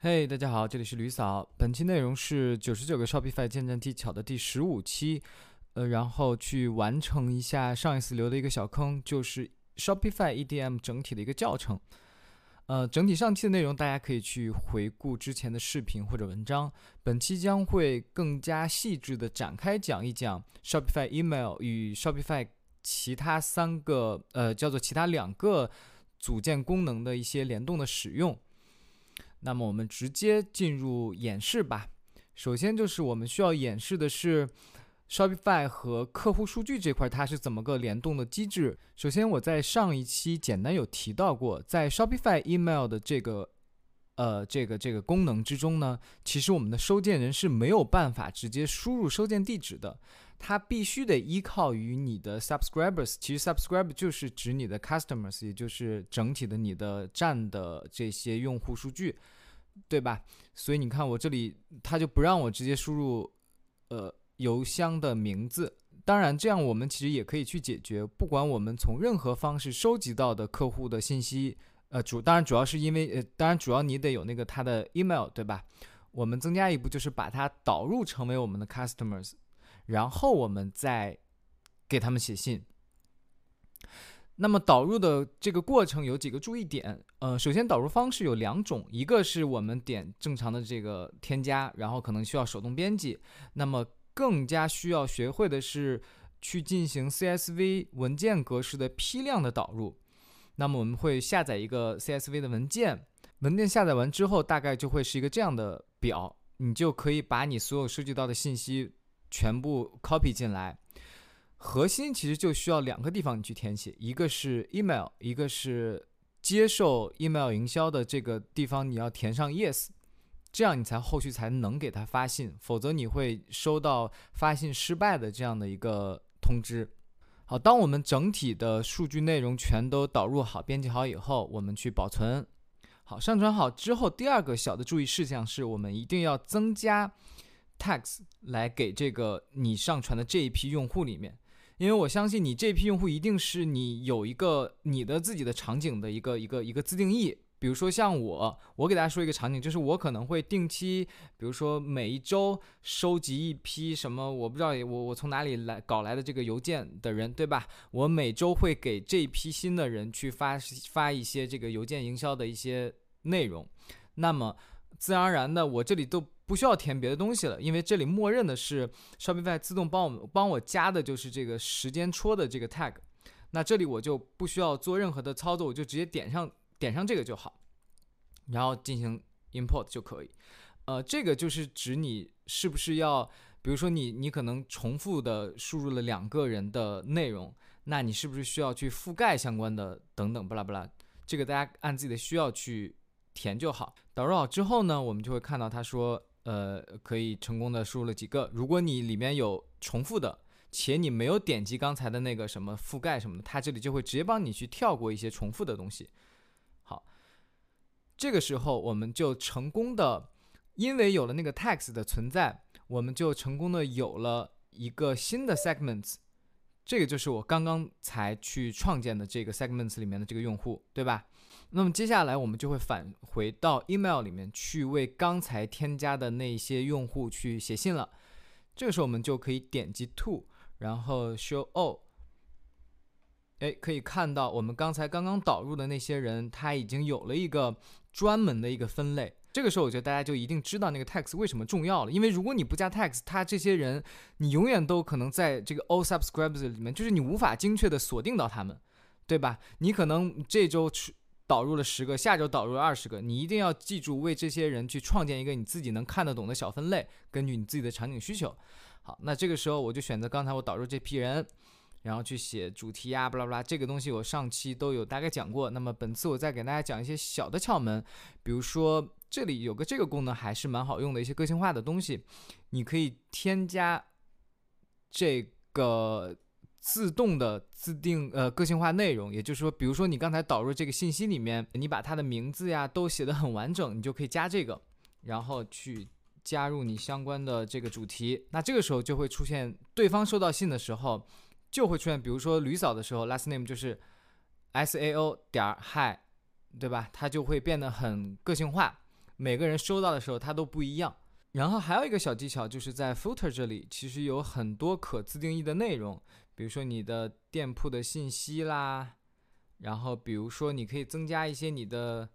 嘿，大家好，这里是吕嫂。本期内容是九十九个 Shopify 建站技巧的第十五期，呃，然后去完成一下上一次留的一个小坑，就是 Shopify EDM 整体的一个教程。呃，整体上期的内容大家可以去回顾之前的视频或者文章。本期将会更加细致的展开讲一讲 Shopify Email 与 Shopify 其他三个呃叫做其他两个组件功能的一些联动的使用。那么我们直接进入演示吧。首先就是我们需要演示的是 Shopify 和客户数据这块它是怎么个联动的机制。首先我在上一期简单有提到过，在 Shopify Email 的这个呃这个这个功能之中呢，其实我们的收件人是没有办法直接输入收件地址的。它必须得依靠于你的 subscribers，其实 subscriber 就是指你的 customers，也就是整体的你的站的这些用户数据，对吧？所以你看我这里，它就不让我直接输入呃邮箱的名字。当然，这样我们其实也可以去解决，不管我们从任何方式收集到的客户的信息，呃主当然主要是因为呃当然主要你得有那个他的 email，对吧？我们增加一步就是把它导入成为我们的 customers。然后我们再给他们写信。那么导入的这个过程有几个注意点，呃，首先导入方式有两种，一个是我们点正常的这个添加，然后可能需要手动编辑。那么更加需要学会的是去进行 CSV 文件格式的批量的导入。那么我们会下载一个 CSV 的文件，文件下载完之后，大概就会是一个这样的表，你就可以把你所有收集到的信息。全部 copy 进来，核心其实就需要两个地方你去填写，一个是 email，一个是接受 email 营销的这个地方，你要填上 yes，这样你才后续才能给他发信，否则你会收到发信失败的这样的一个通知。好，当我们整体的数据内容全都导入好、编辑好以后，我们去保存。好，上传好之后，第二个小的注意事项是我们一定要增加。tags 来给这个你上传的这一批用户里面，因为我相信你这批用户一定是你有一个你的自己的场景的一个一个一个自定义。比如说像我，我给大家说一个场景，就是我可能会定期，比如说每一周收集一批什么，我不知道我我从哪里来搞来的这个邮件的人，对吧？我每周会给这一批新的人去发发一些这个邮件营销的一些内容，那么自然而然的，我这里都。不需要填别的东西了，因为这里默认的是 Shopify 自动帮我帮我加的就是这个时间戳的这个 tag，那这里我就不需要做任何的操作，我就直接点上点上这个就好，然后进行 import 就可以。呃，这个就是指你是不是要，比如说你你可能重复的输入了两个人的内容，那你是不是需要去覆盖相关的等等巴拉巴拉，这个大家按自己的需要去填就好。导入好之后呢，我们就会看到他说。呃，可以成功的输入了几个。如果你里面有重复的，且你没有点击刚才的那个什么覆盖什么的，它这里就会直接帮你去跳过一些重复的东西。这个时候我们就成功的，因为有了那个 tags 的存在，我们就成功的有了一个新的 segments。这个就是我刚刚才去创建的这个 segments 里面的这个用户，对吧？那么接下来我们就会返回到 email 里面去为刚才添加的那些用户去写信了。这个时候我们就可以点击 to，然后 show all。哎，可以看到我们刚才刚刚导入的那些人，他已经有了一个专门的一个分类。这个时候我觉得大家就一定知道那个 tags 为什么重要了，因为如果你不加 tags，他这些人你永远都可能在这个 all subscribers 里面，就是你无法精确的锁定到他们，对吧？你可能这周去导入了十个，下周导入了二十个，你一定要记住为这些人去创建一个你自己能看得懂的小分类，根据你自己的场景需求。好，那这个时候我就选择刚才我导入这批人，然后去写主题呀，巴拉巴拉，这个东西我上期都有大概讲过。那么本次我再给大家讲一些小的窍门，比如说这里有个这个功能还是蛮好用的一些个性化的东西，你可以添加这个。自动的自定呃个性化内容，也就是说，比如说你刚才导入这个信息里面，你把它的名字呀都写的很完整，你就可以加这个，然后去加入你相关的这个主题。那这个时候就会出现对方收到信的时候，就会出现，比如说吕嫂的时候，last name 就是 s a o 点 hi，对吧？它就会变得很个性化。每个人收到的时候它都不一样。然后还有一个小技巧，就是在 footer 这里，其实有很多可自定义的内容，比如说你的店铺的信息啦，然后比如说你可以增加一些你的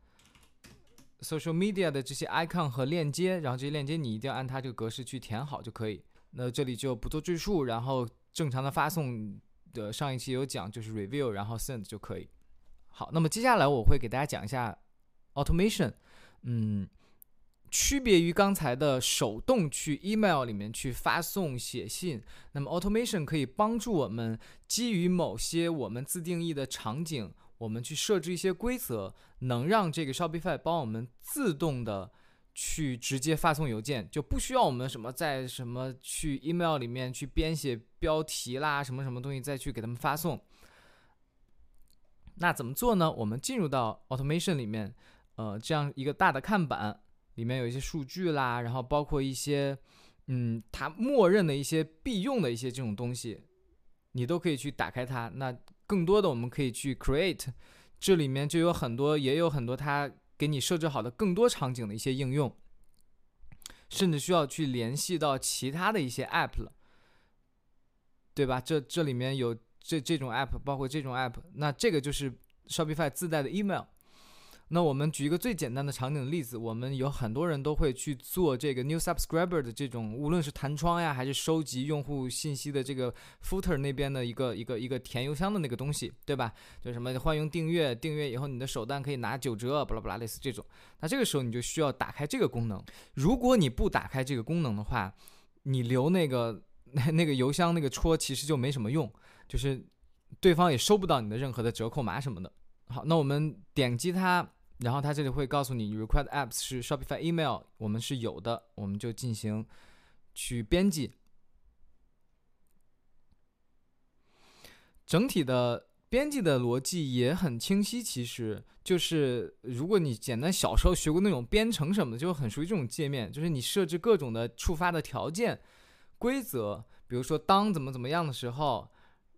social media 的这些 icon 和链接，然后这些链接你一定要按它这个格式去填好就可以。那这里就不做赘述，然后正常的发送的上一期有讲，就是 review，然后 send 就可以。好，那么接下来我会给大家讲一下 automation，嗯。区别于刚才的手动去 email 里面去发送写信，那么 automation 可以帮助我们基于某些我们自定义的场景，我们去设置一些规则，能让这个 Shopify 帮我们自动的去直接发送邮件，就不需要我们什么在什么去 email 里面去编写标题啦，什么什么东西再去给他们发送。那怎么做呢？我们进入到 automation 里面，呃，这样一个大的看板。里面有一些数据啦，然后包括一些，嗯，它默认的一些必用的一些这种东西，你都可以去打开它。那更多的我们可以去 create，这里面就有很多，也有很多它给你设置好的更多场景的一些应用，甚至需要去联系到其他的一些 app 了，对吧？这这里面有这这种 app，包括这种 app，那这个就是 Shopify 自带的 email。那我们举一个最简单的场景的例子，我们有很多人都会去做这个 new subscriber 的这种，无论是弹窗呀，还是收集用户信息的这个 footer 那边的一个一个一个填邮箱的那个东西，对吧？就什么欢迎订阅，订阅以后你的首单可以拿九折，巴拉巴拉，类似这种。那这个时候你就需要打开这个功能。如果你不打开这个功能的话，你留那个 那个邮箱那个戳其实就没什么用，就是对方也收不到你的任何的折扣码什么的。好，那我们点击它。然后它这里会告诉你，required apps 是 Shopify email，我们是有的，我们就进行去编辑。整体的编辑的逻辑也很清晰，其实就是如果你简单小时候学过那种编程什么的，就很熟悉这种界面，就是你设置各种的触发的条件、规则，比如说当怎么怎么样的时候，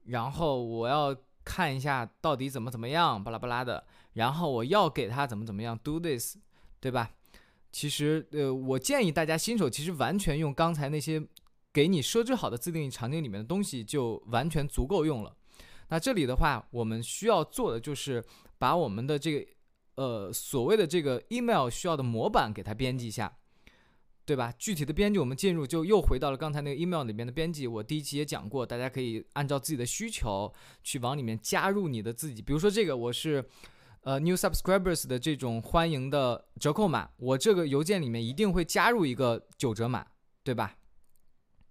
然后我要看一下到底怎么怎么样，巴拉巴拉的。然后我要给他怎么怎么样，do this，对吧？其实，呃，我建议大家新手其实完全用刚才那些给你设置好的自定义场景里面的东西就完全足够用了。那这里的话，我们需要做的就是把我们的这个，呃，所谓的这个 email 需要的模板给它编辑一下，对吧？具体的编辑我们进入就又回到了刚才那个 email 里面的编辑。我第一期也讲过，大家可以按照自己的需求去往里面加入你的自己，比如说这个我是。呃，new subscribers 的这种欢迎的折扣码，我这个邮件里面一定会加入一个九折码，对吧？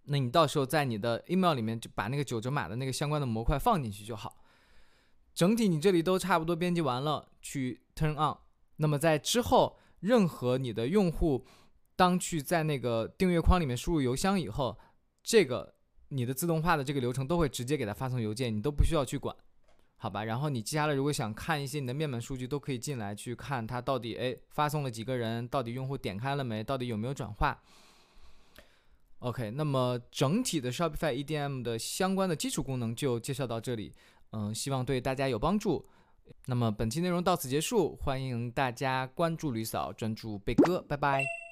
那你到时候在你的 email 里面就把那个九折码的那个相关的模块放进去就好。整体你这里都差不多编辑完了，去 turn on。那么在之后，任何你的用户当去在那个订阅框里面输入邮箱以后，这个你的自动化的这个流程都会直接给他发送邮件，你都不需要去管。好吧，然后你接下来如果想看一些你的面板数据，都可以进来去看它到底哎发送了几个人，到底用户点开了没，到底有没有转化。OK，那么整体的 Shopify EDM 的相关的基础功能就介绍到这里，嗯，希望对大家有帮助。那么本期内容到此结束，欢迎大家关注吕嫂，专注贝哥，拜拜。